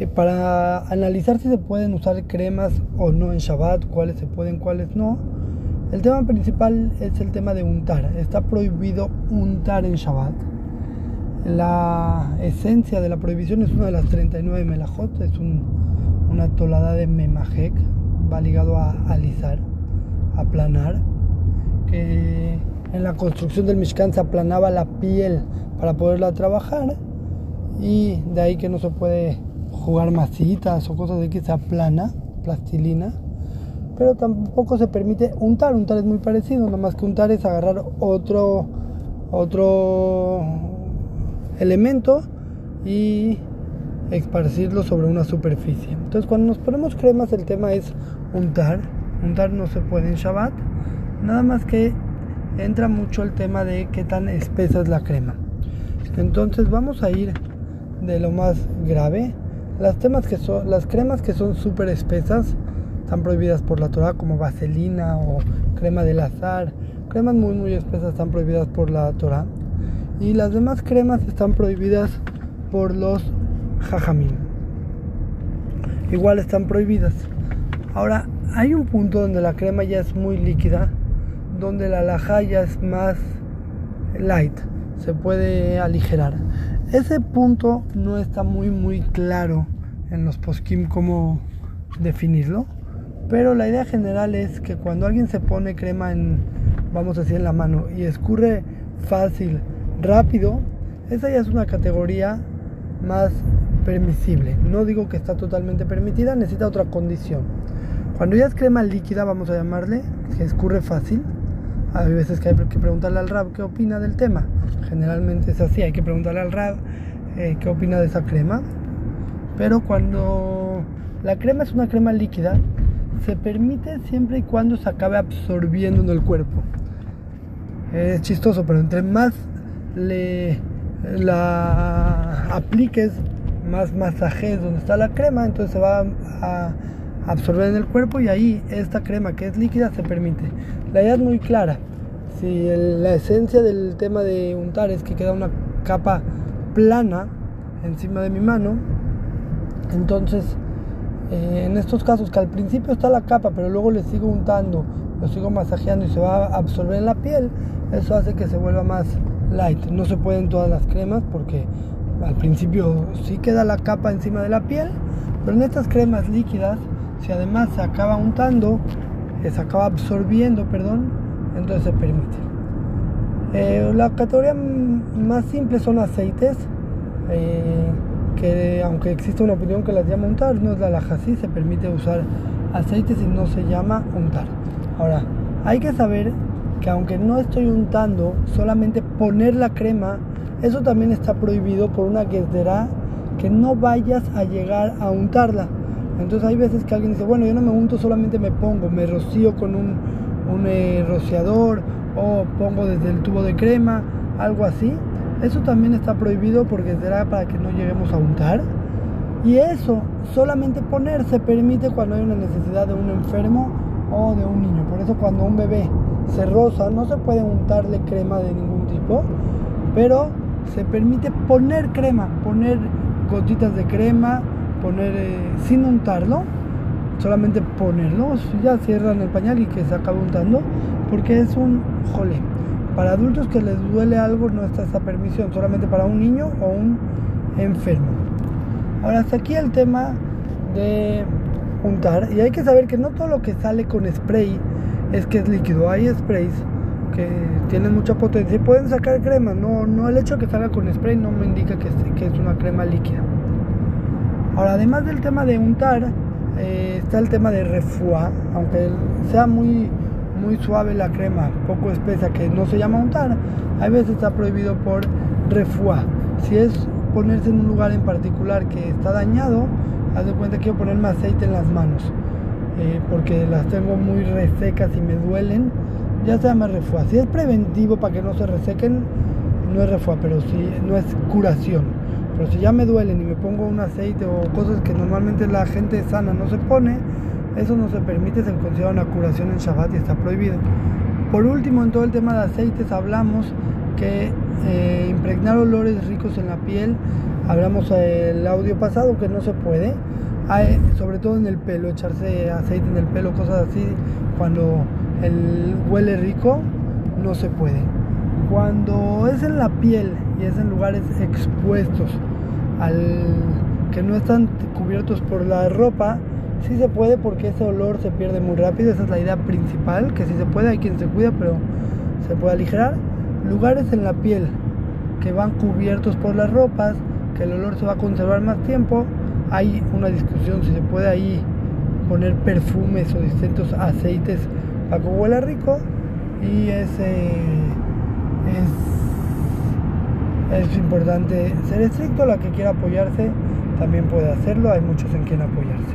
eh, para analizar si se pueden usar cremas o no en Shabbat, cuáles se pueden, cuáles no, el tema principal es el tema de untar. Está prohibido untar en Shabbat. La esencia de la prohibición es una de las 39 melajot, es una tolada de memajek, va ligado a alisar, aplanar, que en la construcción del Mishkan se aplanaba la piel para poderla trabajar y de ahí que no se puede jugar masitas o cosas de que se aplana, plastilina, pero tampoco se permite untar, untar es muy parecido, nada más que untar es agarrar otro otro elemento y esparcirlo sobre una superficie. Entonces cuando nos ponemos cremas el tema es untar, untar no se puede en Shabbat, nada más que entra mucho el tema de qué tan espesa es la crema. Entonces vamos a ir de lo más grave. Las, cremas que son súper espesas están prohibidas por la Torah como vaselina o crema del azar. Cremas muy muy espesas están prohibidas por la Torah. Y las demás cremas están prohibidas por los jajamim. Igual están prohibidas. Ahora, hay un punto donde la crema ya es muy líquida, donde la laja ya es más light, se puede aligerar. Ese punto no está muy muy claro en los poskim cómo definirlo, pero la idea general es que cuando alguien se pone crema en, vamos a decir, en la mano y escurre fácil, rápido, esa ya es una categoría más permisible. No digo que está totalmente permitida, necesita otra condición. Cuando ya es crema líquida, vamos a llamarle, que escurre fácil, hay veces que hay que preguntarle al Rab qué opina del tema. Generalmente es así, hay que preguntarle al Rab eh, qué opina de esa crema. Pero cuando la crema es una crema líquida, se permite siempre y cuando se acabe absorbiendo en el cuerpo. Es chistoso, pero entre más le la apliques, más masajes donde está la crema, entonces se va a absorber en el cuerpo y ahí esta crema que es líquida se permite. La idea es muy clara. Si la esencia del tema de untar es que queda una capa plana encima de mi mano, entonces eh, en estos casos que al principio está la capa pero luego le sigo untando, lo sigo masajeando y se va a absorber en la piel, eso hace que se vuelva más light. No se pueden todas las cremas porque al principio sí queda la capa encima de la piel, pero en estas cremas líquidas si además se acaba untando, eh, se acaba absorbiendo, perdón, entonces se permite. Eh, la categoría más simple son aceites, eh, que aunque existe una opinión que las llama untar, no es la laja, sí se permite usar aceites y no se llama untar. Ahora, hay que saber que aunque no estoy untando, solamente poner la crema, eso también está prohibido por una que que no vayas a llegar a untarla. Entonces hay veces que alguien dice, bueno, yo no me unto, solamente me pongo, me rocío con un, eh, rociador o pongo desde el tubo de crema, algo así. Eso también está prohibido porque será para que no lleguemos a untar. Y eso, solamente poner, se permite cuando hay una necesidad de un enfermo o de un niño. Por eso cuando un bebé se roza, no se puede untarle crema de ningún tipo, pero se permite poner crema, poner gotitas de crema poner eh, sin untarlo, solamente ponerlo, ya cierran el pañal y que se acabe untando, porque es un jole. Para adultos que les duele algo no está esa permisión, solamente para un niño o un enfermo. Ahora hasta aquí el tema de untar y hay que saber que no todo lo que sale con spray es que es líquido, hay sprays que tienen mucha potencia y pueden sacar crema, no, no el hecho de que salga con spray no me indica que que es una crema líquida. Ahora, además del tema de untar, eh, está el tema de refuá, aunque sea muy, muy suave la crema, poco espesa, que no se llama untar, a veces está prohibido por refuá. Si es ponerse en un lugar en particular que está dañado, haz de cuenta que quiero ponerme aceite en las manos, eh, porque las tengo muy resecas y me duelen, ya se llama refuá. Si es preventivo para que no se resequen, no es refuá, pero si no es curación. Pero si ya me duelen y me pongo un aceite o cosas que normalmente la gente sana no se pone, eso no se permite, se considera una curación en Shabbat y está prohibido. Por último, en todo el tema de aceites hablamos que eh, impregnar olores ricos en la piel Hablamos el audio pasado que no se puede, Hay, sobre todo en el pelo, echarse aceite en el pelo, cosas así, cuando el huele rico, no se puede. Cuando es en la piel y es en lugares expuestos al que no están cubiertos por la ropa, sí se puede porque ese olor se pierde muy rápido, esa es la idea principal, que sí se puede, hay quien se cuida, pero se puede aligerar. Lugares en la piel que van cubiertos por las ropas, que el olor se va a conservar más tiempo, hay una discusión si se puede ahí poner perfumes o distintos aceites para que huela rico. Y ese es, es importante ser estricto, la que quiera apoyarse también puede hacerlo, hay muchos en quien apoyarse.